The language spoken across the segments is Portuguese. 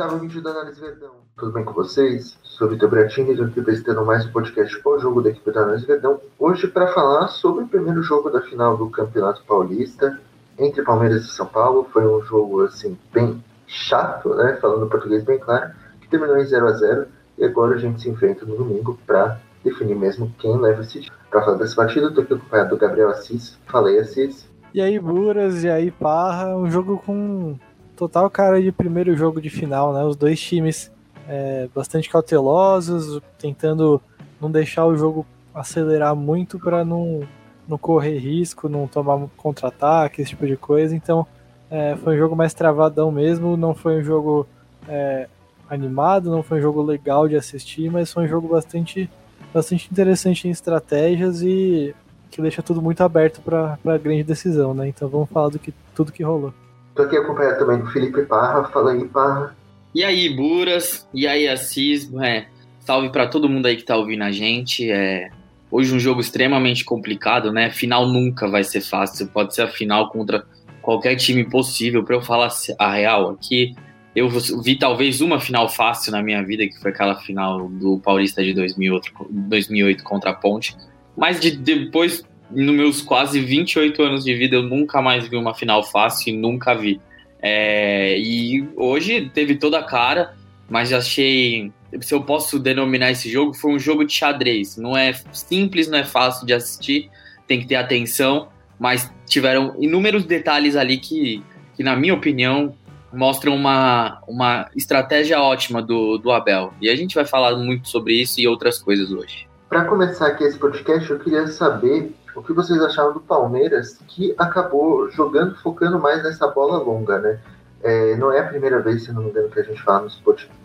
oitavo vídeo da Análise Verdão. Tudo bem com vocês? Sou Vitor Bratini, estou aqui apresentando mais um podcast pós-jogo da equipe da Análise Verdão. Hoje para falar sobre o primeiro jogo da final do Campeonato Paulista entre Palmeiras e São Paulo. Foi um jogo, assim, bem chato, né? Falando português bem claro, que terminou em 0 a 0 E agora a gente se enfrenta no domingo para definir mesmo quem leva esse título. Para falar dessa partida, estou aqui acompanhado do Gabriel Assis. Falei, Assis. E aí, Buras, e aí, Parra. Um jogo com total cara de primeiro jogo de final, né? Os dois times é, bastante cautelosos, tentando não deixar o jogo acelerar muito para não, não correr risco, não tomar contra-ataque, esse tipo de coisa. Então, é, foi um jogo mais travadão mesmo, não foi um jogo é, animado, não foi um jogo legal de assistir, mas foi um jogo bastante, bastante interessante em estratégias e que deixa tudo muito aberto para a grande decisão, né? Então vamos falar do que tudo que rolou. Tô aqui acompanhado também do Felipe Parra. Fala aí, Parra. E aí, Buras? E aí, Assis? É, salve para todo mundo aí que tá ouvindo a gente. É, hoje um jogo extremamente complicado, né? Final nunca vai ser fácil. Pode ser a final contra qualquer time possível. Para eu falar a real aqui, eu vi talvez uma final fácil na minha vida, que foi aquela final do Paulista de 2008, 2008 contra a Ponte. Mas de, depois nos meus quase 28 anos de vida, eu nunca mais vi uma final fácil nunca vi. É, e hoje teve toda a cara, mas achei. Se eu posso denominar esse jogo, foi um jogo de xadrez. Não é simples, não é fácil de assistir, tem que ter atenção, mas tiveram inúmeros detalhes ali que, que na minha opinião, mostram uma, uma estratégia ótima do, do Abel. E a gente vai falar muito sobre isso e outras coisas hoje. Para começar aqui esse podcast, eu queria saber o que vocês acharam do Palmeiras, que acabou jogando, focando mais nessa bola longa, né? É, não é a primeira vez, se não me engano, que a gente fala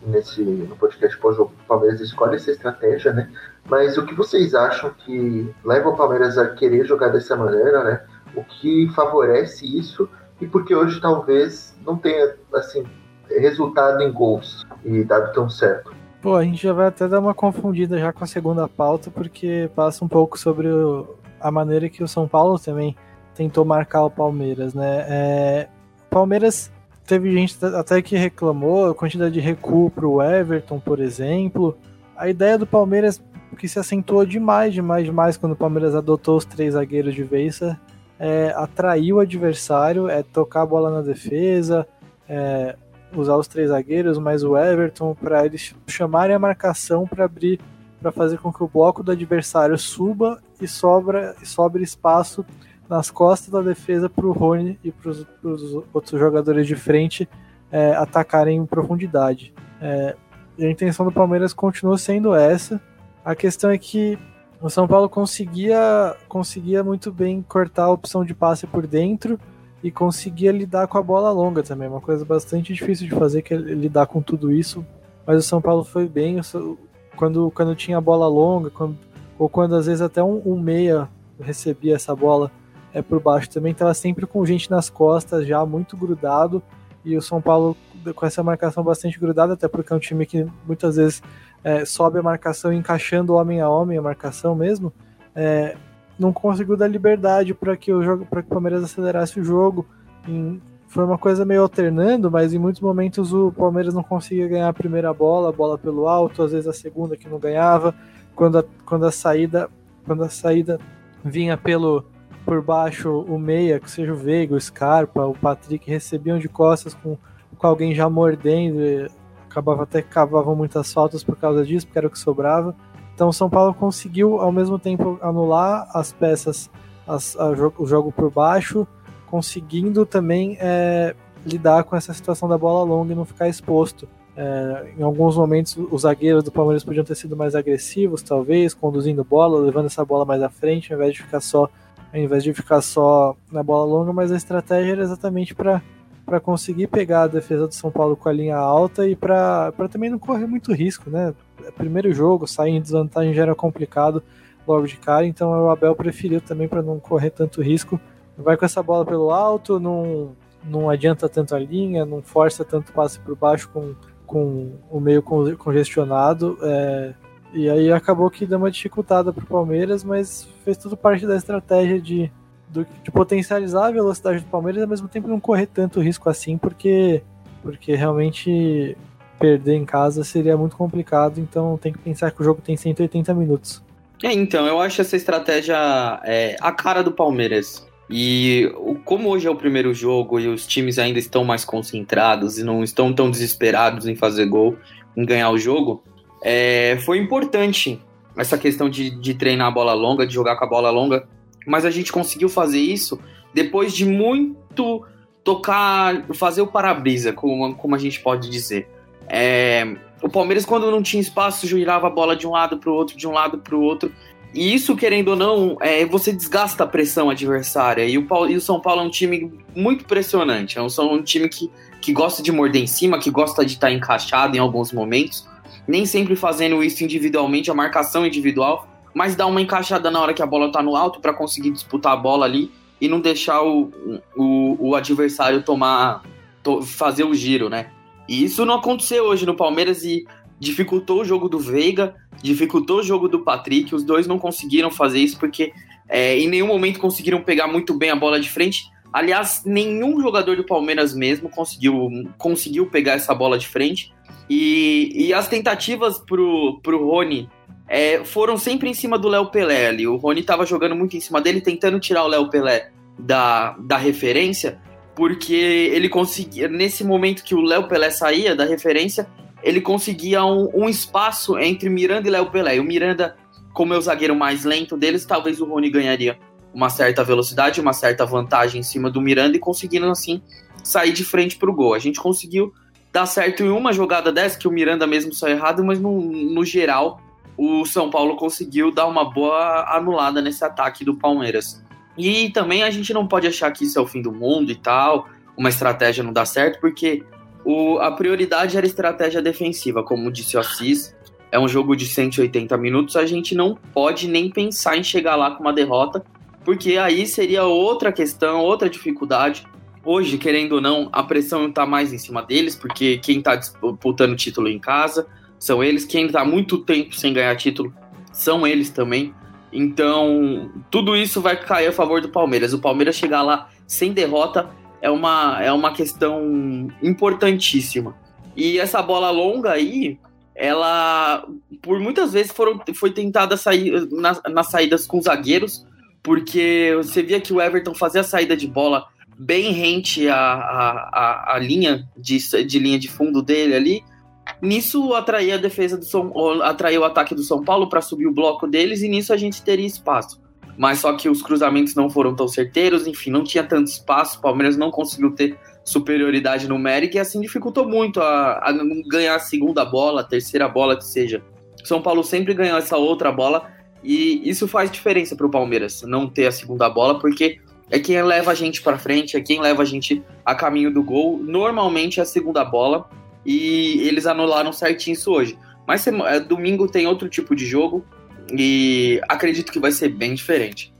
nesse, no podcast pós-jogo o Palmeiras escolhe essa estratégia, né? Mas o que vocês acham que leva o Palmeiras a querer jogar dessa maneira, né? O que favorece isso e porque hoje talvez não tenha, assim, resultado em gols e dado tão certo. Pô, a gente já vai até dar uma confundida já com a segunda pauta, porque passa um pouco sobre o, a maneira que o São Paulo também tentou marcar o Palmeiras, né? É, Palmeiras teve gente até que reclamou a quantidade de recuo para o Everton, por exemplo. A ideia do Palmeiras que se acentuou demais, demais, demais quando o Palmeiras adotou os três zagueiros de vez, é atrair o adversário, é tocar a bola na defesa, é, usar os três zagueiros, mais o Everton, para eles chamarem a marcação para abrir para fazer com que o bloco do adversário suba e sobra e sobre espaço nas costas da defesa para o Rony e para os outros jogadores de frente é, atacarem em profundidade. É, a intenção do Palmeiras continua sendo essa. A questão é que o São Paulo conseguia, conseguia muito bem cortar a opção de passe por dentro e conseguia lidar com a bola longa também. Uma coisa bastante difícil de fazer, que é lidar com tudo isso. Mas o São Paulo foi bem quando, quando tinha bola longa, quando, ou quando às vezes até um, um meia recebia essa bola é, por baixo também, estava sempre com gente nas costas, já muito grudado, e o São Paulo com essa marcação bastante grudada, até porque é um time que muitas vezes é, sobe a marcação encaixando homem a homem a marcação mesmo, é, não conseguiu dar liberdade para que o jogo, para que o Palmeiras acelerasse o jogo. Em, foi uma coisa meio alternando, mas em muitos momentos o Palmeiras não conseguia ganhar a primeira bola, a bola pelo alto, às vezes a segunda que não ganhava, quando a, quando a saída quando a saída vinha pelo por baixo o meia, que seja o Veiga, o Scarpa, o Patrick recebiam de costas com, com alguém já mordendo, acabava até cavavam muitas faltas por causa disso, porque era o que sobrava. Então São Paulo conseguiu ao mesmo tempo anular as peças, as, a, o jogo por baixo, conseguindo também é, lidar com essa situação da bola longa e não ficar exposto. É, em alguns momentos, os zagueiros do Palmeiras podiam ter sido mais agressivos, talvez, conduzindo bola, levando essa bola mais à frente, ao invés de ficar só, ao invés de ficar só na bola longa. Mas a estratégia era exatamente para para conseguir pegar a defesa do São Paulo com a linha alta e para também não correr muito risco, né? Primeiro jogo, sair em desvantagem já era complicado logo de cara, então o Abel preferiu também para não correr tanto risco vai com essa bola pelo alto, não, não adianta tanto a linha, não força tanto passe por baixo com, com o meio congestionado. É, e aí acabou que deu uma dificultada para o Palmeiras, mas fez tudo parte da estratégia de, de potencializar a velocidade do Palmeiras e ao mesmo tempo não correr tanto risco assim, porque, porque realmente perder em casa seria muito complicado, então tem que pensar que o jogo tem 180 minutos. É, então, eu acho essa estratégia é, a cara do Palmeiras. E como hoje é o primeiro jogo e os times ainda estão mais concentrados e não estão tão desesperados em fazer gol, em ganhar o jogo, é, foi importante essa questão de, de treinar a bola longa, de jogar com a bola longa, mas a gente conseguiu fazer isso depois de muito tocar, fazer o para-brisa, como, como a gente pode dizer. É, o Palmeiras, quando não tinha espaço, girava a bola de um lado para o outro, de um lado para o outro. E isso, querendo ou não, é, você desgasta a pressão adversária. E o, Paulo, e o São Paulo é um time muito pressionante. É um, um time que, que gosta de morder em cima, que gosta de estar tá encaixado em alguns momentos. Nem sempre fazendo isso individualmente, a marcação individual, mas dá uma encaixada na hora que a bola está no alto para conseguir disputar a bola ali e não deixar o, o, o adversário tomar to, fazer o giro, né? E isso não aconteceu hoje no Palmeiras e dificultou o jogo do Veiga, dificultou o jogo do Patrick. Os dois não conseguiram fazer isso porque é, em nenhum momento conseguiram pegar muito bem a bola de frente. Aliás, nenhum jogador do Palmeiras mesmo conseguiu, conseguiu pegar essa bola de frente. E, e as tentativas pro, pro Rony é, foram sempre em cima do Léo Pelé ali. O Rony estava jogando muito em cima dele, tentando tirar o Léo Pelé da, da referência porque ele conseguia, nesse momento que o Léo Pelé saía da referência, ele conseguia um, um espaço entre Miranda e Léo Pelé. E o Miranda, como é o zagueiro mais lento deles, talvez o Rony ganharia uma certa velocidade, uma certa vantagem em cima do Miranda e conseguindo assim sair de frente para o gol. A gente conseguiu dar certo em uma jogada dessa, que o Miranda mesmo saiu errado, mas no, no geral o São Paulo conseguiu dar uma boa anulada nesse ataque do Palmeiras. E também a gente não pode achar que isso é o fim do mundo e tal, uma estratégia não dá certo, porque o, a prioridade era estratégia defensiva, como disse o Assis. É um jogo de 180 minutos, a gente não pode nem pensar em chegar lá com uma derrota, porque aí seria outra questão, outra dificuldade. Hoje, querendo ou não, a pressão está mais em cima deles, porque quem está disputando título em casa são eles, quem está muito tempo sem ganhar título são eles também. Então, tudo isso vai cair a favor do Palmeiras. O Palmeiras chegar lá sem derrota é uma, é uma questão importantíssima. E essa bola longa aí, ela por muitas vezes foram, foi tentada sair nas, nas saídas com zagueiros, porque você via que o Everton fazia a saída de bola bem rente à, à, à, linha de, de linha de fundo dele ali Nisso atraía a defesa do São atraiu o ataque do São Paulo para subir o bloco deles e nisso a gente teria espaço. Mas só que os cruzamentos não foram tão certeiros, enfim, não tinha tanto espaço, o Palmeiras não conseguiu ter superioridade numérica e assim dificultou muito a, a ganhar a segunda bola, a terceira bola que seja. São Paulo sempre ganhou essa outra bola e isso faz diferença para o Palmeiras, não ter a segunda bola, porque é quem leva a gente para frente, é quem leva a gente a caminho do gol. Normalmente é a segunda bola e eles anularam certinho isso hoje. Mas é, domingo tem outro tipo de jogo e acredito que vai ser bem diferente.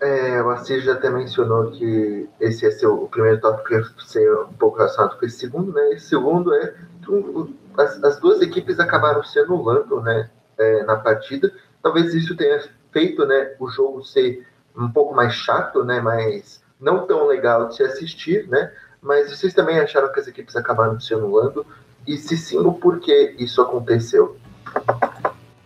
É, o Assis já até mencionou que esse é seu, o primeiro tópico ia ser um pouco relacionado com esse segundo, né? Esse segundo é que as, as duas equipes acabaram se anulando né, é, na partida. Talvez isso tenha feito né, o jogo ser um pouco mais chato, né? Mas não tão legal de se assistir, né? Mas vocês também acharam que as equipes acabaram se anulando? E se sim, o porquê isso aconteceu?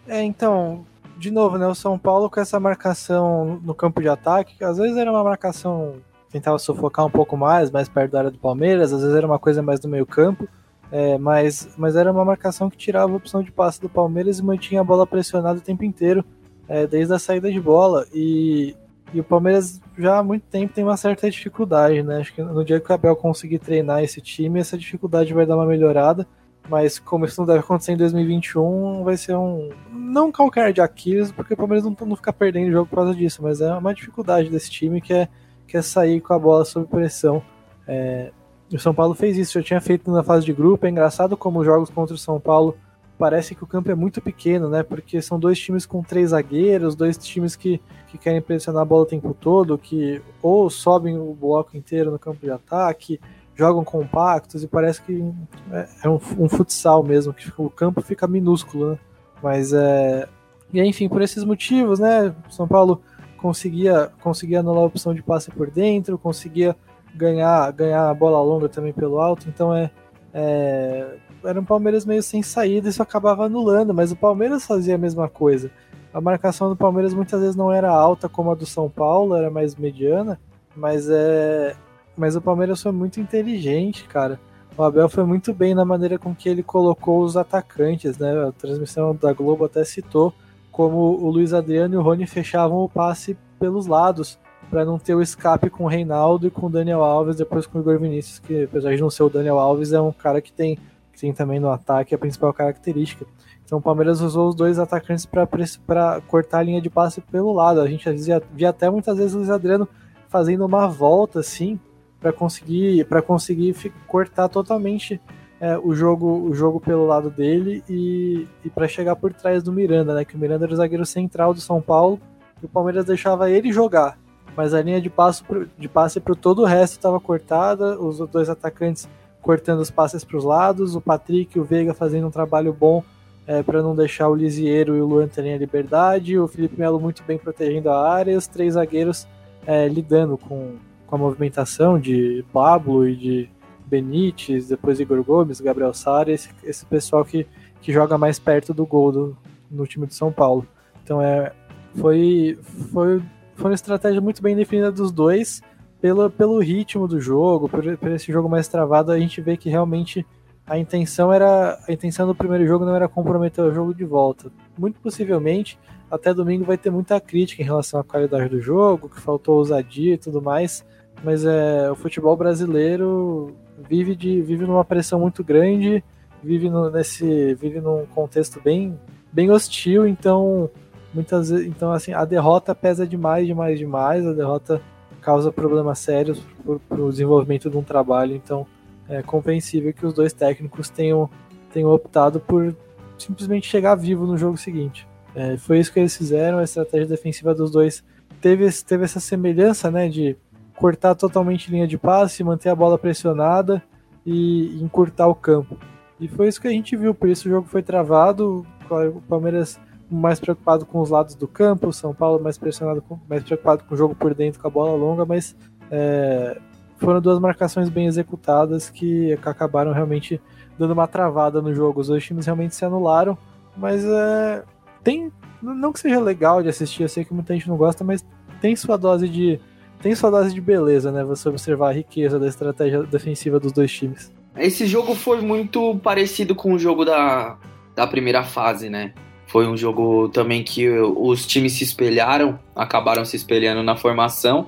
É, então, de novo, né? O São Paulo com essa marcação no campo de ataque, que às vezes era uma marcação tentava sufocar um pouco mais, mais perto da área do Palmeiras, às vezes era uma coisa mais do meio campo, é, mas, mas era uma marcação que tirava a opção de passe do Palmeiras e mantinha a bola pressionada o tempo inteiro, é, desde a saída de bola. E e o Palmeiras já há muito tempo tem uma certa dificuldade, né? Acho que no dia que o Abel conseguir treinar esse time, essa dificuldade vai dar uma melhorada. Mas como isso não deve acontecer em 2021, vai ser um. Não qualquer de Aquiles, porque o Palmeiras não, não fica perdendo o jogo por causa disso, mas é uma dificuldade desse time que é, que é sair com a bola sob pressão. É, o São Paulo fez isso, já tinha feito na fase de grupo. É engraçado como os jogos contra o São Paulo parece que o campo é muito pequeno, né? Porque são dois times com três zagueiros, dois times que, que querem pressionar a bola o tempo todo, que ou sobem o bloco inteiro no campo de ataque, jogam compactos e parece que é, é um, um, futsal mesmo, que o campo fica minúsculo, né? Mas é. E enfim, por esses motivos, né? São Paulo conseguia, conseguia anular a opção de passe por dentro, conseguia ganhar, ganhar a bola longa também pelo alto, então é, é era um Palmeiras meio sem saída, isso acabava anulando, mas o Palmeiras fazia a mesma coisa. A marcação do Palmeiras muitas vezes não era alta como a do São Paulo, era mais mediana, mas é, mas o Palmeiras foi muito inteligente, cara. O Abel foi muito bem na maneira com que ele colocou os atacantes, né? A transmissão da Globo até citou como o Luiz Adriano e o Rony fechavam o passe pelos lados para não ter o escape com o Reinaldo e com o Daniel Alves, depois com o Igor Vinícius, que apesar de não ser o Daniel Alves, é um cara que tem, que tem também no ataque a principal característica. Então o Palmeiras usou os dois atacantes para cortar a linha de passe pelo lado. A gente via, via até muitas vezes o Luiz Adriano fazendo uma volta assim para conseguir para conseguir cortar totalmente é, o jogo o jogo pelo lado dele e, e para chegar por trás do Miranda, né? Que o Miranda era o zagueiro central do São Paulo e o Palmeiras deixava ele jogar, mas a linha de passe de passe para todo o resto estava cortada, os dois atacantes cortando os passes para os lados, o Patrick e o Veiga fazendo um trabalho bom é, para não deixar o Lisieiro e o Luan terem a liberdade, o Felipe Melo muito bem protegendo a área, e os três zagueiros é, lidando com com a movimentação de Pablo e de Benítez, depois Igor Gomes, Gabriel Sara, esse, esse pessoal que, que joga mais perto do gol do, no time de São Paulo. Então é, foi, foi, foi uma estratégia muito bem definida dos dois, pelo, pelo ritmo do jogo, por, por esse jogo mais travado, a gente vê que realmente a intenção era a intenção do primeiro jogo não era comprometer o jogo de volta. Muito possivelmente até domingo vai ter muita crítica em relação à qualidade do jogo, que faltou ousadia e tudo mais. Mas é, o futebol brasileiro vive, de, vive numa pressão muito grande, vive, no, nesse, vive num contexto bem, bem hostil, então muitas então assim a derrota pesa demais, demais, demais. A derrota causa problemas sérios para o desenvolvimento de um trabalho, então é compreensível que os dois técnicos tenham, tenham optado por simplesmente chegar vivo no jogo seguinte. É, foi isso que eles fizeram, a estratégia defensiva dos dois teve, teve essa semelhança, né, de cortar totalmente linha de passe, manter a bola pressionada e encurtar o campo. E foi isso que a gente viu, por isso o jogo foi travado, o Palmeiras mais preocupado com os lados do campo, o São Paulo mais pressionado, mais preocupado com o jogo por dentro, com a bola longa, mas é, foram duas marcações bem executadas que acabaram realmente dando uma travada no jogo. Os dois times realmente se anularam, mas é, tem. Não que seja legal de assistir, eu sei que muita gente não gosta, mas tem sua dose de. Tem sua dose de beleza, né? Você observar a riqueza da estratégia defensiva dos dois times. Esse jogo foi muito parecido com o jogo da, da primeira fase, né? Foi um jogo também que os times se espelharam, acabaram se espelhando na formação.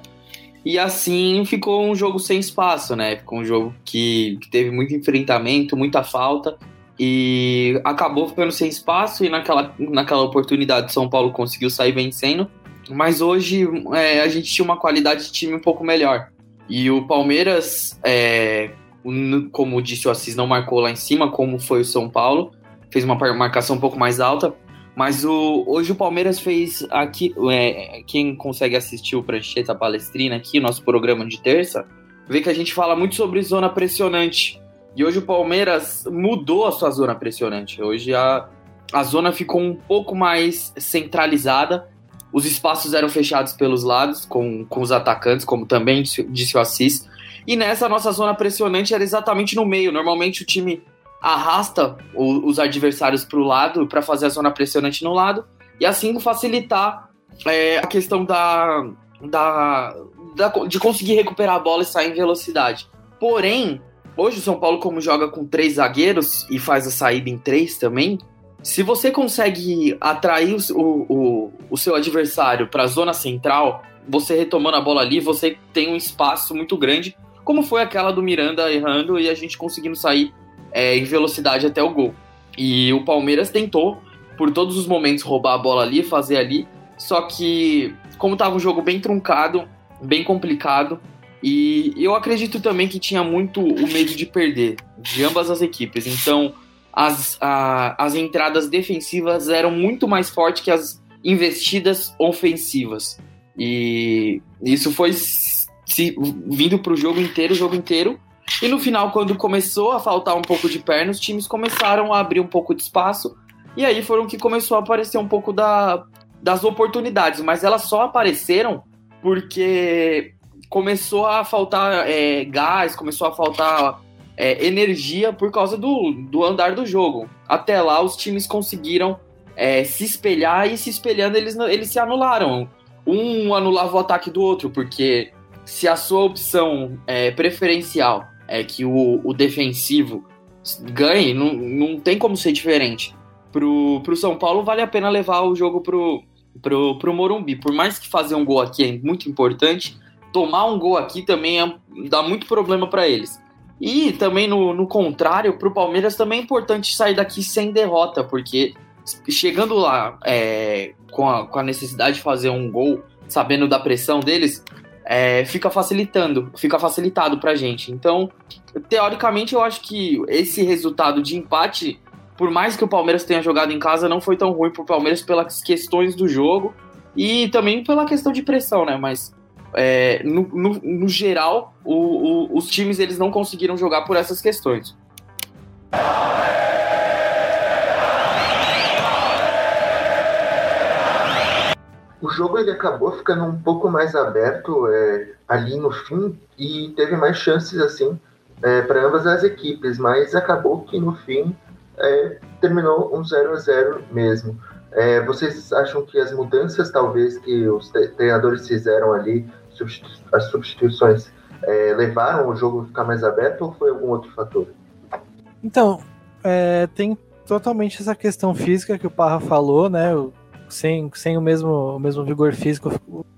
E assim ficou um jogo sem espaço, né? Ficou um jogo que, que teve muito enfrentamento, muita falta e acabou ficando sem espaço e naquela, naquela oportunidade São Paulo conseguiu sair vencendo. Mas hoje é, a gente tinha uma qualidade de time um pouco melhor. E o Palmeiras, é, como disse o Assis, não marcou lá em cima, como foi o São Paulo. Fez uma marcação um pouco mais alta. Mas o, hoje o Palmeiras fez aqui. É, quem consegue assistir o Prancheta Palestrina aqui, nosso programa de terça, vê que a gente fala muito sobre zona pressionante. E hoje o Palmeiras mudou a sua zona pressionante. Hoje a, a zona ficou um pouco mais centralizada. Os espaços eram fechados pelos lados, com, com os atacantes, como também disse o Assis. E nessa nossa zona pressionante era exatamente no meio. Normalmente o time arrasta o, os adversários para o lado para fazer a zona pressionante no lado e assim facilitar é, a questão da, da, da, de conseguir recuperar a bola e sair em velocidade. Porém, Hoje o São Paulo, como joga com três zagueiros e faz a saída em três também, se você consegue atrair o, o, o seu adversário para a zona central, você retomando a bola ali, você tem um espaço muito grande, como foi aquela do Miranda errando e a gente conseguindo sair é, em velocidade até o gol. E o Palmeiras tentou, por todos os momentos, roubar a bola ali, fazer ali, só que, como estava um jogo bem truncado, bem complicado, e eu acredito também que tinha muito o medo de perder, de ambas as equipes. Então, as, a, as entradas defensivas eram muito mais fortes que as investidas ofensivas. E isso foi se, vindo para o jogo inteiro, o jogo inteiro. E no final, quando começou a faltar um pouco de perna, os times começaram a abrir um pouco de espaço. E aí foram que começou a aparecer um pouco da, das oportunidades, mas elas só apareceram porque começou a faltar é, gás, começou a faltar é, energia por causa do, do andar do jogo. Até lá, os times conseguiram é, se espelhar e se espelhando, eles, eles se anularam. Um anulava o ataque do outro, porque se a sua opção é, preferencial é que o, o defensivo ganhe, não, não tem como ser diferente. Pro, pro São Paulo, vale a pena levar o jogo pro, pro, pro Morumbi. Por mais que fazer um gol aqui é muito importante, tomar um gol aqui também é, dá muito problema para eles. E também no, no contrário, pro Palmeiras também é importante sair daqui sem derrota, porque chegando lá é, com, a, com a necessidade de fazer um gol, sabendo da pressão deles, é, fica facilitando, fica facilitado pra gente. Então, teoricamente, eu acho que esse resultado de empate, por mais que o Palmeiras tenha jogado em casa, não foi tão ruim pro Palmeiras pelas questões do jogo e também pela questão de pressão, né? Mas é, no, no, no, geral, o, o, os times eles não conseguiram jogar por essas questões. O jogo ele acabou ficando um pouco mais aberto é, ali no fim e teve mais chances assim é, para ambas as equipes, mas acabou que no fim é, terminou um 0 a 0 mesmo. É, vocês acham que as mudanças talvez que os treinadores fizeram ali, as substituições, é, levaram o jogo a ficar mais aberto ou foi algum outro fator? Então, é, tem totalmente essa questão física que o Parra falou, né? Sem, sem o, mesmo, o mesmo vigor físico,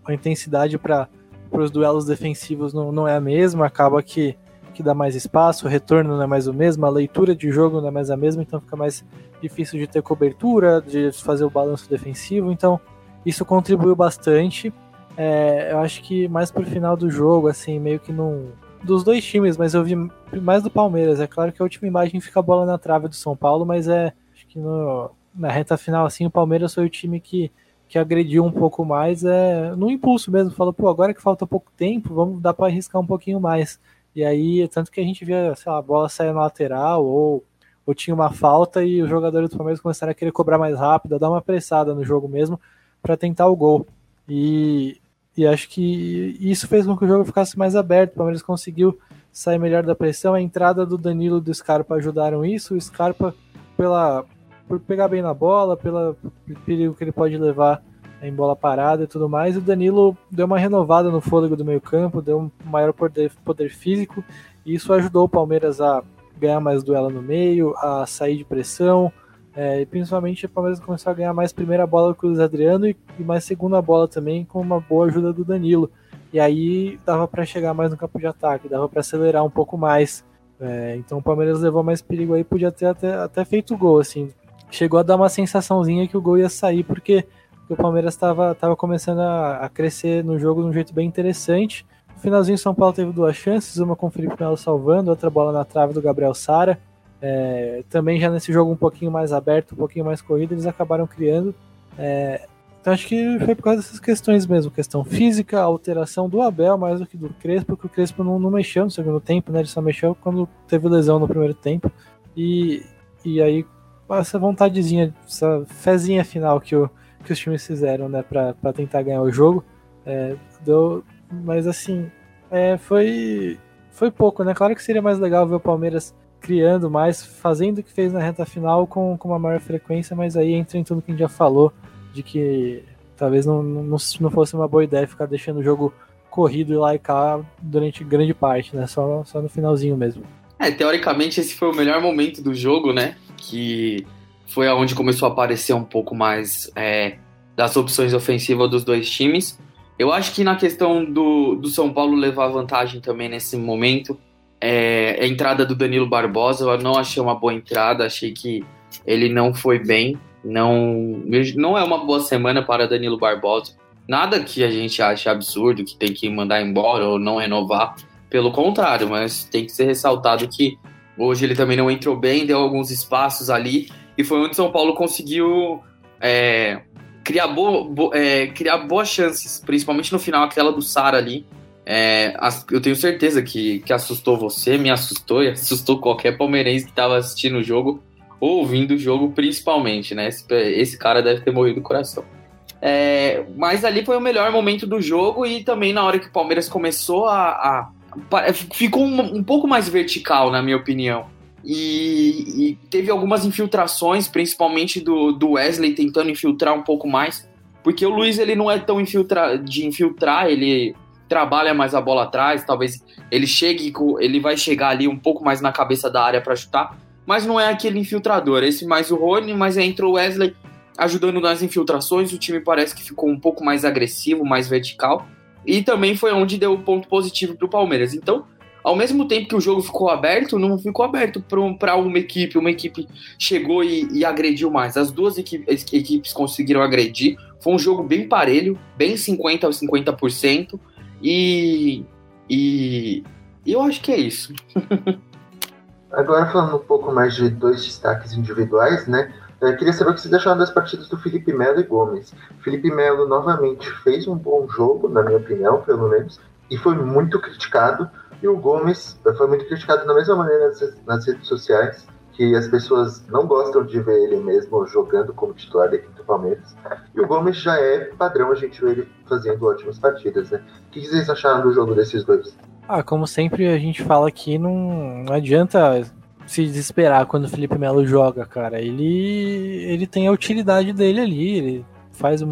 a intensidade para os duelos defensivos não, não é a mesma, acaba que, que dá mais espaço, o retorno não é mais o mesmo, a leitura de jogo não é mais a mesma, então fica mais difícil de ter cobertura, de fazer o balanço defensivo, então isso contribuiu bastante. É, eu acho que mais pro final do jogo, assim, meio que não. Dos dois times, mas eu vi mais do Palmeiras. É claro que a última imagem fica a bola na trave do São Paulo, mas é. Acho que no, na reta final, assim, o Palmeiras foi o time que, que agrediu um pouco mais, é, no impulso mesmo, falou, pô, agora que falta pouco tempo, vamos dar para arriscar um pouquinho mais. E aí, tanto que a gente via, sei lá, a bola sair na lateral, ou, ou tinha uma falta, e os jogadores do Palmeiras começaram a querer cobrar mais rápido, dar uma pressada no jogo mesmo, para tentar o gol. E, e acho que isso fez com que o jogo ficasse mais aberto, o Palmeiras conseguiu sair melhor da pressão, a entrada do Danilo e do Scarpa ajudaram isso, o Scarpa, pela, por pegar bem na bola, pelo perigo que ele pode levar em bola parada e tudo mais. E o Danilo deu uma renovada no fôlego do meio-campo, deu um maior poder, poder físico, e isso ajudou o Palmeiras a ganhar mais duelo no meio, a sair de pressão. É, e principalmente o Palmeiras começou a ganhar mais primeira bola com o Luiz Adriano e, e mais segunda bola também, com uma boa ajuda do Danilo. E aí dava para chegar mais no campo de ataque, dava para acelerar um pouco mais. É, então o Palmeiras levou mais perigo aí, podia ter até, até feito gol, assim chegou a dar uma sensaçãozinha que o gol ia sair, porque o Palmeiras estava tava começando a, a, crescer no jogo de um jeito bem interessante. No finalzinho, o São Paulo teve duas chances, uma com o Felipe Melo salvando, outra bola na trave do Gabriel Sara. É, também já nesse jogo um pouquinho mais aberto, um pouquinho mais corrido, eles acabaram criando. É, então acho que foi por causa dessas questões mesmo, questão física, alteração do Abel mais do que do Crespo, porque o Crespo não, não mexeu no segundo tempo, né? Ele só mexeu quando teve lesão no primeiro tempo. E, e aí essa vontadezinha, essa fezinha final que, o, que os times fizeram, né, pra, pra tentar ganhar o jogo. É, deu, mas assim, é, foi, foi pouco, né? Claro que seria mais legal ver o Palmeiras criando mais, fazendo o que fez na reta final com, com uma maior frequência, mas aí entra em tudo que a gente já falou, de que talvez não, não, não fosse uma boa ideia ficar deixando o jogo corrido e lá e cá durante grande parte, né? Só, só no finalzinho mesmo. É, teoricamente esse foi o melhor momento do jogo, né? Que foi aonde começou a aparecer um pouco mais é, das opções ofensivas dos dois times. Eu acho que na questão do, do São Paulo levar vantagem também nesse momento, é, a entrada do Danilo Barbosa, eu não achei uma boa entrada, achei que ele não foi bem, não, não é uma boa semana para Danilo Barbosa. Nada que a gente ache absurdo, que tem que mandar embora ou não renovar, pelo contrário, mas tem que ser ressaltado que hoje ele também não entrou bem, deu alguns espaços ali, e foi onde São Paulo conseguiu é, criar, bo, bo, é, criar boas chances, principalmente no final, aquela do Sara ali. É, eu tenho certeza que, que assustou você, me assustou e assustou qualquer palmeirense que estava assistindo o jogo ou ouvindo o jogo, principalmente, né? Esse, esse cara deve ter morrido do coração. É, mas ali foi o melhor momento do jogo e também na hora que o Palmeiras começou a. a ficou um, um, pouco mais vertical, na minha opinião. E, e, teve algumas infiltrações, principalmente do, do Wesley tentando infiltrar um pouco mais. Porque o Luiz ele não é tão infiltra, de infiltrar, ele trabalha mais a bola atrás, talvez ele chegue, ele vai chegar ali um pouco mais na cabeça da área para chutar, mas não é aquele infiltrador. Esse mais o Rony, mas entra o Wesley ajudando nas infiltrações. O time parece que ficou um pouco mais agressivo, mais vertical. E também foi onde deu o ponto positivo para o Palmeiras. Então, ao mesmo tempo que o jogo ficou aberto, não ficou aberto para uma equipe. Uma equipe chegou e, e agrediu mais. As duas equipes, equipes conseguiram agredir. Foi um jogo bem parelho, bem 50% a 50%. E, e eu acho que é isso. Agora falando um pouco mais de dois destaques individuais, né? Eu queria saber o que vocês acharam das partidas do Felipe Melo e Gomes. Felipe Melo novamente fez um bom jogo, na minha opinião, pelo menos, e foi muito criticado. E o Gomes foi muito criticado da mesma maneira nas redes sociais, que as pessoas não gostam de ver ele mesmo jogando como titular da equipe do Palmeiras. E o Gomes já é padrão a gente ver ele fazendo ótimas partidas, né? O que vocês acharam do jogo desses dois? Ah, como sempre a gente fala aqui, não, não adianta se desesperar quando o Felipe Melo joga, cara. Ele, ele tem a utilidade dele ali, ele faz,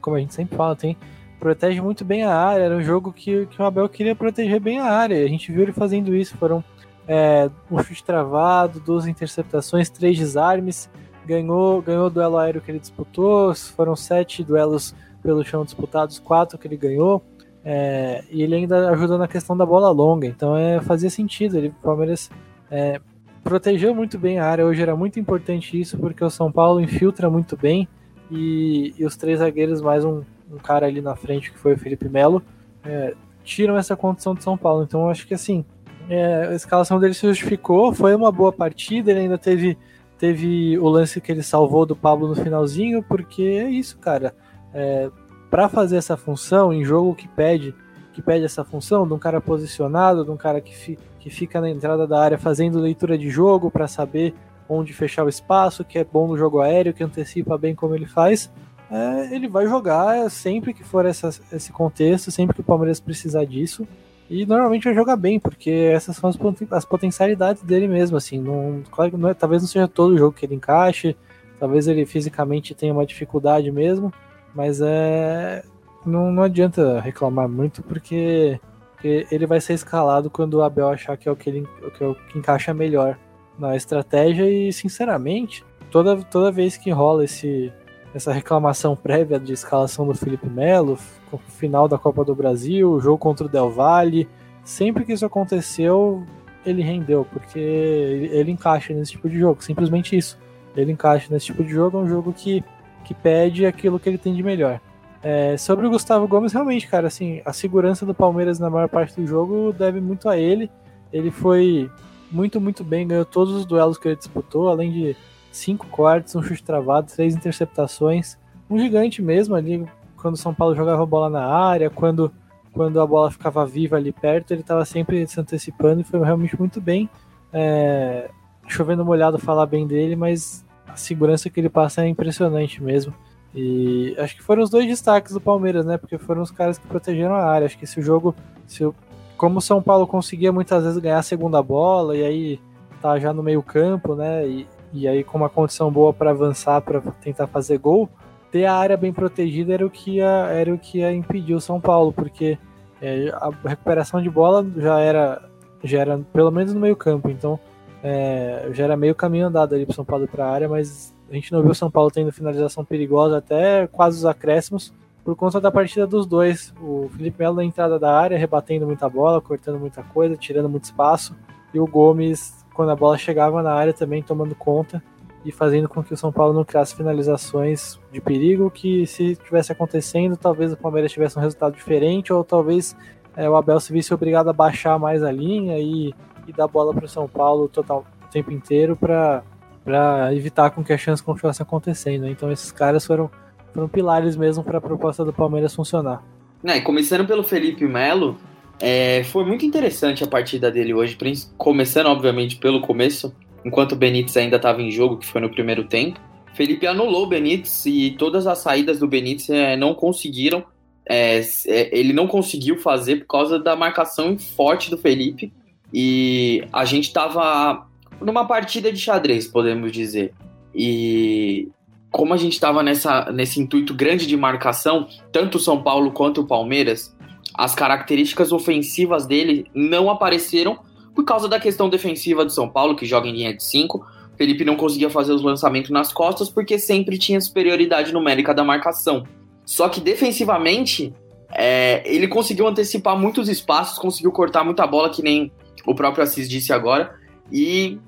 como a gente sempre fala, tem protege muito bem a área. Era um jogo que, que o Abel queria proteger bem a área. A gente viu ele fazendo isso. Foram é, um chute travado, duas interceptações, três desarmes. Ganhou, ganhou o duelo aéreo que ele disputou. Foram sete duelos pelo chão disputados, quatro que ele ganhou. É, e ele ainda ajuda na questão da bola longa. Então é, fazia sentido. Ele, o Palmeiras é, protegeu muito bem a área. Hoje era muito importante isso, porque o São Paulo infiltra muito bem. E, e os três zagueiros, mais um, um, cara ali na frente, que foi o Felipe Melo, é, tiram essa condição de São Paulo. Então eu acho que assim, é, a escalação dele se justificou, foi uma boa partida, ele ainda teve, teve o lance que ele salvou do Pablo no finalzinho, porque é isso, cara. É, para fazer essa função em jogo que pede que pede essa função de um cara posicionado, de um cara que, fi, que fica na entrada da área fazendo leitura de jogo para saber onde fechar o espaço, que é bom no jogo aéreo, que antecipa bem como ele faz, é, ele vai jogar sempre que for essa, esse contexto, sempre que o Palmeiras precisar disso. E normalmente vai jogar bem, porque essas são as, as potencialidades dele mesmo, assim. Não, claro, não é, talvez não seja todo jogo que ele encaixe, talvez ele fisicamente tenha uma dificuldade mesmo, mas é, não, não adianta reclamar muito, porque, porque, ele vai ser escalado quando o Abel achar que é o que, ele, que, é o que encaixa melhor na estratégia. E, sinceramente, toda, toda vez que rola esse, essa reclamação prévia de escalação do Felipe Melo, final da Copa do Brasil, jogo contra o Del Valle, sempre que isso aconteceu, ele rendeu, porque ele, encaixa nesse tipo de jogo, simplesmente isso. Ele encaixa nesse tipo de jogo, é um jogo que, que pede aquilo que ele tem de melhor. É, sobre o Gustavo Gomes, realmente, cara, assim, a segurança do Palmeiras na maior parte do jogo deve muito a ele. Ele foi muito, muito bem, ganhou todos os duelos que ele disputou, além de cinco cortes, um chute travado, três interceptações. Um gigante mesmo ali, quando o São Paulo jogava bola na área, quando, quando a bola ficava viva ali perto, ele estava sempre se antecipando e foi realmente muito bem. É, chovendo molhado falar bem dele, mas a segurança que ele passa é impressionante mesmo. E acho que foram os dois destaques do Palmeiras, né? Porque foram os caras que protegeram a área. Acho que se o jogo. Se como o São Paulo conseguia muitas vezes ganhar a segunda bola, e aí tá já no meio-campo, né? E, e aí com uma condição boa para avançar, para tentar fazer gol, ter a área bem protegida era o que ia, era o que ia impedir o São Paulo, porque é, a recuperação de bola já era, já era pelo menos no meio-campo, então é, já era meio caminho andado ali para São Paulo para a área, mas a gente não viu o São Paulo tendo finalização perigosa até quase os acréscimos por conta da partida dos dois. O Felipe Melo na entrada da área, rebatendo muita bola, cortando muita coisa, tirando muito espaço. E o Gomes, quando a bola chegava na área, também tomando conta e fazendo com que o São Paulo não criasse finalizações de perigo, que se tivesse acontecendo, talvez o Palmeiras tivesse um resultado diferente, ou talvez é, o Abel se visse obrigado a baixar mais a linha e, e dar bola para o São Paulo total, o tempo inteiro para para evitar com que a chance continuasse acontecendo. Né? Então esses caras foram, foram pilares mesmo para a proposta do Palmeiras funcionar. É, começando pelo Felipe Melo, é, foi muito interessante a partida dele hoje, começando obviamente pelo começo, enquanto o Benítez ainda estava em jogo, que foi no primeiro tempo. Felipe anulou o Benítez e todas as saídas do Benítez é, não conseguiram. É, é, ele não conseguiu fazer por causa da marcação forte do Felipe. E a gente estava numa partida de xadrez, podemos dizer. E como a gente estava nesse intuito grande de marcação, tanto o São Paulo quanto o Palmeiras, as características ofensivas dele não apareceram por causa da questão defensiva do São Paulo, que joga em linha de 5. Felipe não conseguia fazer os lançamentos nas costas porque sempre tinha superioridade numérica da marcação. Só que defensivamente, é, ele conseguiu antecipar muitos espaços, conseguiu cortar muita bola, que nem o próprio Assis disse agora. E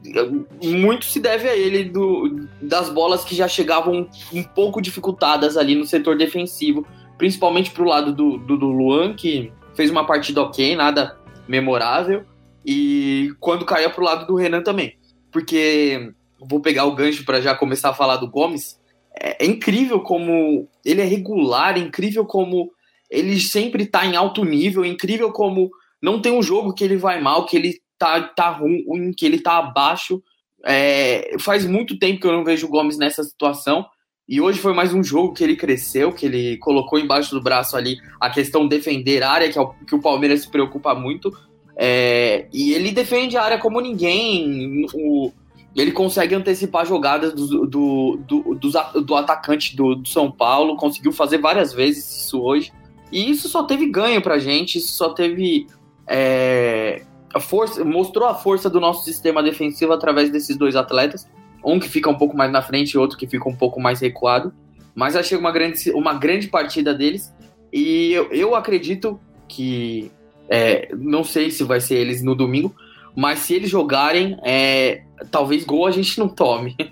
muito se deve a ele do, das bolas que já chegavam um pouco dificultadas ali no setor defensivo, principalmente pro lado do, do, do Luan, que fez uma partida ok, nada memorável, e quando caía pro lado do Renan também. Porque vou pegar o gancho para já começar a falar do Gomes. É, é, incrível como ele é regular, é incrível como ele sempre tá em alto nível, é incrível como não tem um jogo que ele vai mal, que ele tá, tá ruim, que ele tá abaixo. É, faz muito tempo que eu não vejo o Gomes nessa situação. E hoje foi mais um jogo que ele cresceu, que ele colocou embaixo do braço ali a questão defender a área, que, é o, que o Palmeiras se preocupa muito. É, e ele defende a área como ninguém. O, ele consegue antecipar jogadas do, do, do, do, do atacante do, do, São Paulo, conseguiu fazer várias vezes isso hoje. E isso só teve ganho pra gente, isso só teve é, a força, mostrou a força do nosso sistema defensivo através desses dois atletas. Um que fica um pouco mais na frente e outro que fica um pouco mais recuado. Mas achei uma grande, uma grande partida deles. E eu, eu acredito que. É, não sei se vai ser eles no domingo, mas se eles jogarem, é, talvez gol a gente não tome.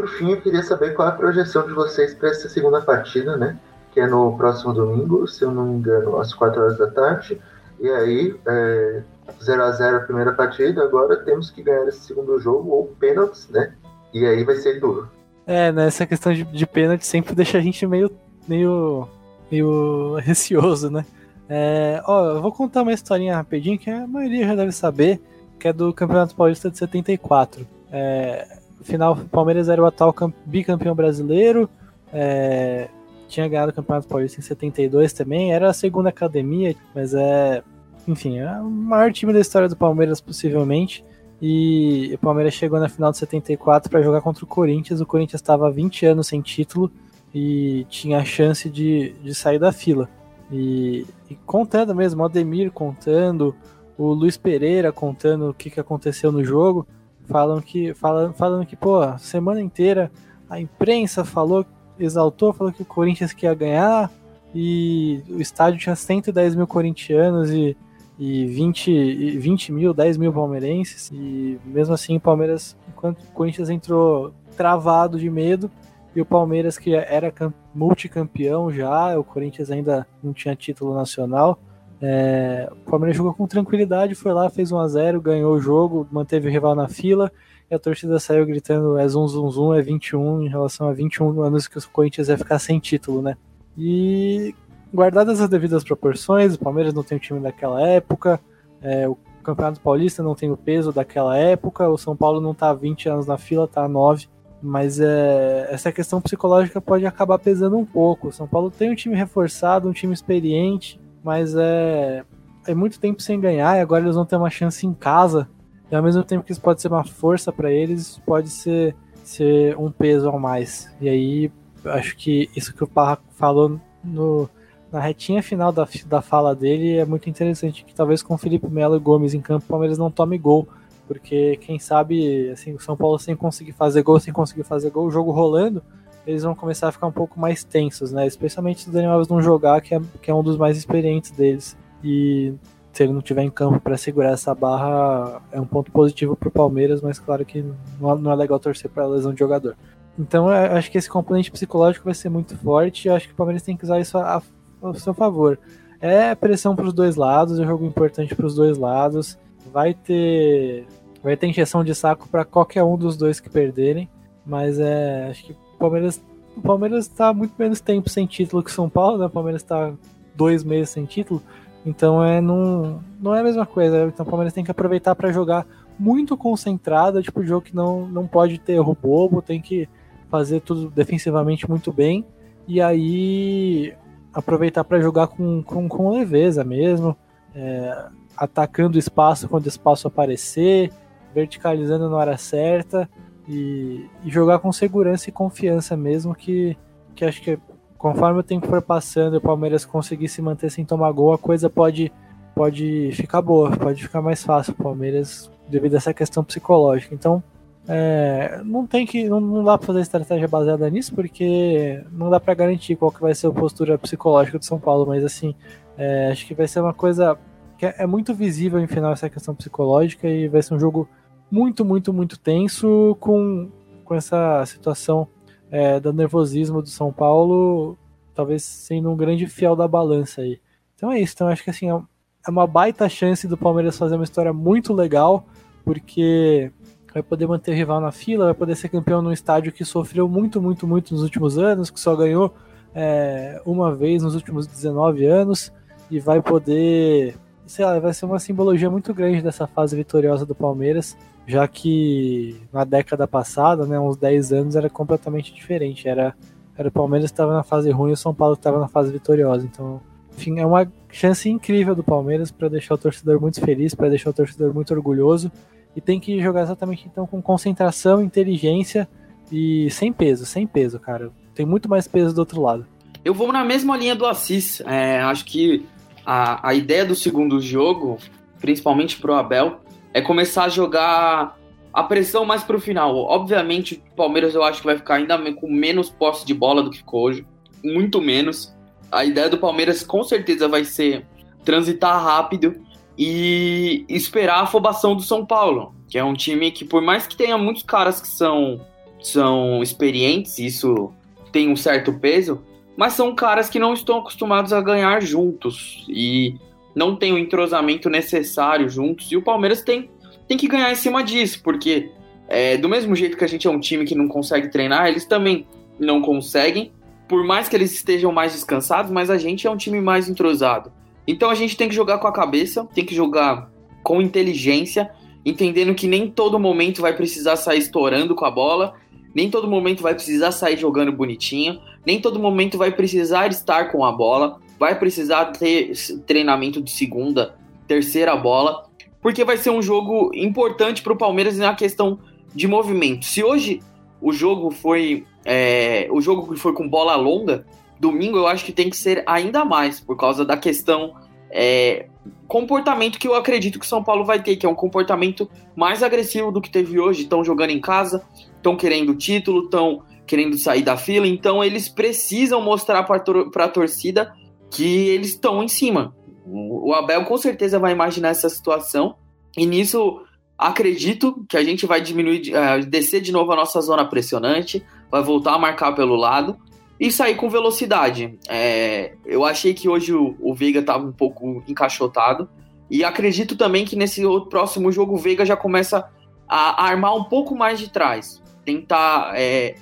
Por fim, eu queria saber qual é a projeção de vocês para essa segunda partida, né? Que é no próximo domingo, se eu não me engano, às 4 horas da tarde. E aí, é, 0 a 0 a primeira partida, agora temos que ganhar esse segundo jogo ou pênaltis, né? E aí vai ser duro. É, nessa questão de, de pênalti sempre deixa a gente meio, meio, meio receoso, né? É, ó, eu vou contar uma historinha rapidinho que a maioria já deve saber, que é do Campeonato Paulista de 74. É, final, o Palmeiras era o atual bicampeão brasileiro, é, tinha ganhado o Campeonato Paulista em 72 também, era a segunda academia, mas é, enfim, é o maior time da história do Palmeiras possivelmente. E o Palmeiras chegou na final de 74 para jogar contra o Corinthians. O Corinthians estava 20 anos sem título e tinha a chance de, de sair da fila. E, e contando mesmo, o Ademir contando, o Luiz Pereira contando o que, que aconteceu no jogo falam que falam, falando que pô, semana inteira a imprensa falou, exaltou, falou que o Corinthians que ia ganhar e o estádio tinha 110 mil corintianos e, e 20, e 20 mil, 10 mil palmeirenses. E mesmo assim o Palmeiras, enquanto o Corinthians entrou travado de medo e o Palmeiras que era multicampeão já, o Corinthians ainda não tinha título nacional, é, o Palmeiras jogou com tranquilidade, foi lá, fez 1 a 0 ganhou o jogo, manteve o rival na fila, e a torcida saiu gritando é zum zum zum, é 21 em relação a 21 anos que o Corinthians ia ficar sem título, né? E guardadas as devidas proporções, o Palmeiras não tem o time daquela época, é, o Campeonato Paulista não tem o peso daquela época, o São Paulo não tá há 20 anos na fila, tá há 9. Mas é, essa questão psicológica pode acabar pesando um pouco. O São Paulo tem um time reforçado, um time experiente, mas é, é muito tempo sem ganhar e agora eles vão ter uma chance em casa. E ao mesmo tempo que isso pode ser uma força para eles, pode ser, ser um peso a mais. E aí, acho que isso que o Parra falou no, na retinha final da, da fala dele é muito interessante. Que talvez com Felipe Melo e Gomes em campo, o Palmeiras não tome gol. Porque quem sabe, assim, o São Paulo sem conseguir fazer gol, sem conseguir fazer gol, o jogo rolando, eles vão começar a ficar um pouco mais tensos, né? Especialmente se o Daniel Alves não jogar, que é, que é um dos mais experientes deles. E se ele não tiver em campo para segurar essa barra, é um ponto positivo para o Palmeiras, mas claro que não é legal torcer para lesão de jogador. Então eu acho que esse componente psicológico vai ser muito forte e acho que o Palmeiras tem que usar isso a, a, a seu favor. É pressão para os dois lados, é um jogo importante para os dois lados. Vai ter vai ter injeção de saco para qualquer um dos dois que perderem, mas é acho que Palmeiras, o Palmeiras está muito menos tempo sem título que o São Paulo, né? O Palmeiras está dois meses sem título. Então é não, não é a mesma coisa. Então o Palmeiras tem que aproveitar para jogar muito concentrado, tipo jogo que não, não pode ter erro bobo, tem que fazer tudo defensivamente muito bem e aí aproveitar para jogar com, com, com, leveza mesmo, é, atacando o espaço quando o espaço aparecer, verticalizando na hora certa e, e, jogar com segurança e confiança mesmo que, que acho que conforme o tempo for passando o Palmeiras conseguir se manter sem tomar gol, a coisa pode, pode ficar boa, pode ficar mais fácil o Palmeiras devido a essa questão psicológica. Então, é, não tem que não, não, dá para fazer estratégia baseada nisso porque não dá para garantir qual que vai ser a postura psicológica do São Paulo, mas assim é, acho que vai ser uma coisa que é, é muito visível em final essa questão psicológica e vai ser um jogo muito muito muito tenso com, com essa situação é, do nervosismo do São Paulo talvez sendo um grande fiel da balança aí. Então é isso. Então acho que assim é, é uma baita chance do Palmeiras fazer uma história muito legal porque vai poder manter o rival na fila, vai poder ser campeão num estádio que sofreu muito, muito, muito nos últimos anos, que só ganhou é, uma vez nos últimos 19 anos, e vai poder, sei lá, vai ser uma simbologia muito grande dessa fase vitoriosa do Palmeiras, já que na década passada, né, uns 10 anos, era completamente diferente, era, era o Palmeiras que estava na fase ruim e o São Paulo que estava na fase vitoriosa, então enfim, é uma chance incrível do Palmeiras para deixar o torcedor muito feliz, para deixar o torcedor muito orgulhoso e tem que jogar exatamente então com concentração, inteligência e sem peso, sem peso, cara. Tem muito mais peso do outro lado. Eu vou na mesma linha do Assis. É, acho que a, a ideia do segundo jogo, principalmente pro Abel, é começar a jogar a pressão mais pro final. Obviamente, o Palmeiras eu acho que vai ficar ainda com menos posse de bola do que ficou hoje. Muito menos. A ideia do Palmeiras com certeza vai ser transitar rápido e esperar a afobação do São Paulo, que é um time que, por mais que tenha muitos caras que são, são experientes, isso tem um certo peso, mas são caras que não estão acostumados a ganhar juntos e não tem o entrosamento necessário juntos. E o Palmeiras tem, tem que ganhar em cima disso, porque é, do mesmo jeito que a gente é um time que não consegue treinar, eles também não conseguem, por mais que eles estejam mais descansados, mas a gente é um time mais entrosado. Então a gente tem que jogar com a cabeça, tem que jogar com inteligência, entendendo que nem todo momento vai precisar sair estourando com a bola, nem todo momento vai precisar sair jogando bonitinho, nem todo momento vai precisar estar com a bola, vai precisar ter treinamento de segunda, terceira bola, porque vai ser um jogo importante para o Palmeiras na questão de movimento. Se hoje o jogo foi é, o jogo foi com bola longa, domingo eu acho que tem que ser ainda mais, por causa da questão é, comportamento que eu acredito que o São Paulo vai ter, que é um comportamento mais agressivo do que teve hoje. Estão jogando em casa, estão querendo título, estão querendo sair da fila, então eles precisam mostrar para a torcida que eles estão em cima. O Abel com certeza vai imaginar essa situação, e nisso acredito que a gente vai diminuir, uh, descer de novo a nossa zona pressionante, vai voltar a marcar pelo lado e sair com velocidade. É, eu achei que hoje o, o Veiga estava um pouco encaixotado. E acredito também que nesse próximo jogo o Veiga já começa a, armar um pouco mais de trás. Tentar é,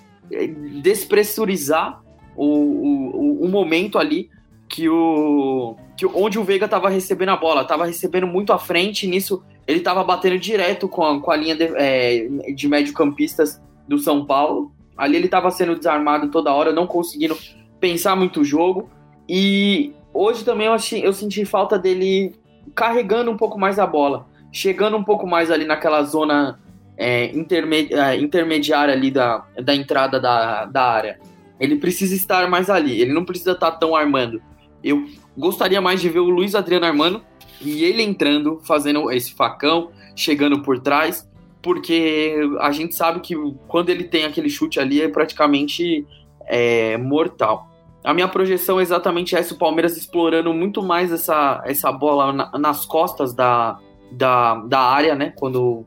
despressurizar o, o, o, momento ali que o que onde o Veiga estava recebendo a bola. Estava recebendo muito à frente nisso ele estava batendo direto com a, com a linha de, é, de médio-campistas do São Paulo. Ali ele estava sendo desarmado toda hora, não conseguindo pensar muito o jogo. E hoje também eu, achei, eu senti falta dele carregando um pouco mais a bola, chegando um pouco mais ali naquela zona é, é, intermediária ali da, da entrada da, da área. Ele precisa estar mais ali, ele não precisa estar tão armando. Eu gostaria mais de ver o Luiz Adriano armando e ele entrando, fazendo esse facão, chegando por trás porque a gente sabe que quando ele tem aquele chute ali é praticamente é, mortal. A minha projeção é exatamente essa: o Palmeiras explorando muito mais essa, essa bola na, nas costas da, da, da área, né? Quando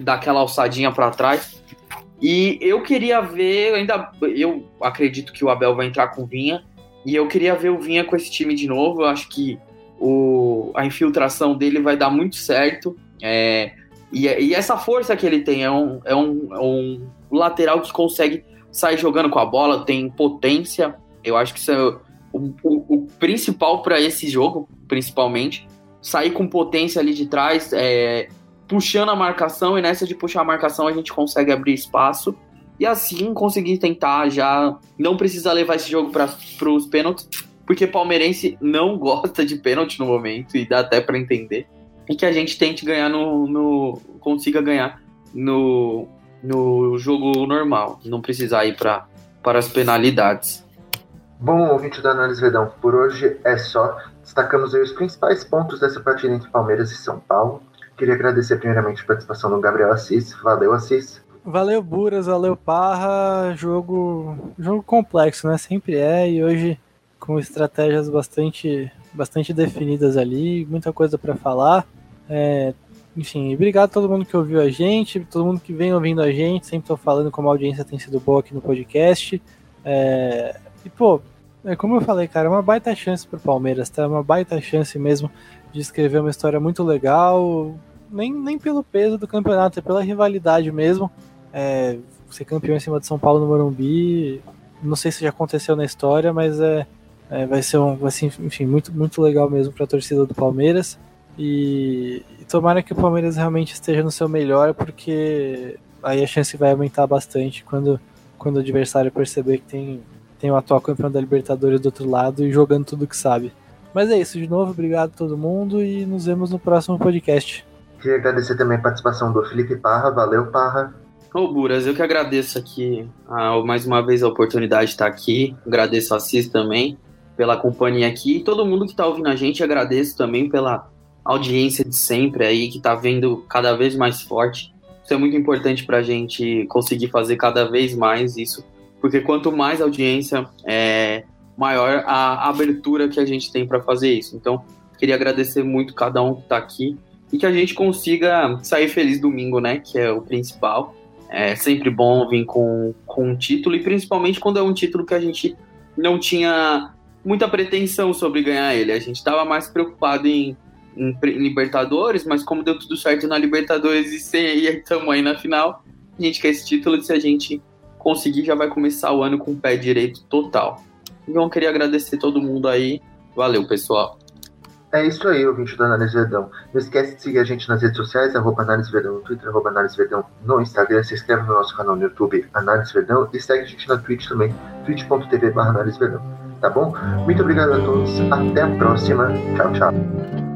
dá aquela alçadinha para trás. E eu queria ver, ainda eu acredito que o Abel vai entrar com o Vinha, e eu queria ver o Vinha com esse time de novo. Eu acho que o, a infiltração dele vai dar muito certo. É, e, e, essa força que ele tem é um, é, um, é um lateral que consegue sair jogando com a bola, tem potência. Eu acho que isso é o, o, o principal para esse jogo, principalmente, sair com potência ali de trás, é, puxando a marcação, e nessa de puxar a marcação a gente consegue abrir espaço. E assim conseguir tentar já não precisa levar esse jogo para os pênaltis, porque palmeirense não gosta de pênalti no momento, e dá até para entender. E que a gente tente ganhar no, no. consiga ganhar no, no jogo normal, não precisar ir para as penalidades. Bom, ouvinte da Análise Vedão, por hoje é só. Destacamos aí os principais pontos dessa partida entre Palmeiras e São Paulo. Queria agradecer primeiramente a participação do Gabriel Assis. Valeu, Assis. Valeu, Buras, valeu, Parra. Jogo, jogo complexo, né? Sempre é, e hoje com estratégias bastante, bastante definidas ali, muita coisa para falar. É, enfim, obrigado a todo mundo que ouviu a gente, todo mundo que vem ouvindo a gente. Sempre estou falando como a audiência tem sido boa aqui no podcast. É, e, pô, é como eu falei, cara, é uma baita chance pro Palmeiras, tá? Uma baita chance mesmo de escrever uma história muito legal. Nem, nem pelo peso do campeonato, é pela rivalidade mesmo é, ser campeão em cima de São Paulo no Morumbi. Não sei se já aconteceu na história, mas é, é vai ser um, vai ser, enfim, muito, muito legal mesmo para a torcida do Palmeiras. E, e, tomara que o Palmeiras realmente esteja no seu melhor, porque aí a chance vai aumentar bastante quando, quando o adversário perceber que tem, tem o atual campeão da Libertadores do outro lado e jogando tudo que sabe. Mas é isso, de novo, obrigado a todo mundo e nos vemos no próximo podcast. Queria agradecer também a participação do Felipe Parra, valeu Parra. Ô, Buras, eu que agradeço aqui ah, mais uma vez a oportunidade de estar aqui. Agradeço a Cis também pela companhia aqui. E todo mundo que está ouvindo a gente, agradeço também pela audiência de sempre aí, que está vendo cada vez mais forte. Isso é muito importante para a gente conseguir fazer cada vez mais isso, porque quanto mais audiência, é, maior a abertura que a gente tem para fazer isso. Então, queria agradecer muito cada um que está aqui e que a gente consiga sair feliz domingo, né? Que é o principal. É sempre bom vir com, com um título, e principalmente quando é um título que a gente não tinha muita pretensão sobre ganhar ele. A gente estava mais preocupado em, em, em, Libertadores, mas como deu tudo certo na Libertadores e, estamos aí na final, a gente quer esse título e se a gente conseguir já vai começar o ano com o pé direito total. Então eu queria agradecer todo mundo aí. Valeu, pessoal. É isso aí, ouvinte do Análise Verdão. Não esquece de seguir a gente nas redes sociais, arroba Análise Verdão no Twitter, arroba Análise Verdão no Instagram. Se inscreve no nosso canal no YouTube, Análise Verdão, e segue a gente na Twitch também, twitch.tv Análise Verdão. Tá bom? Muito obrigado a todos, até a próxima. Tchau, tchau.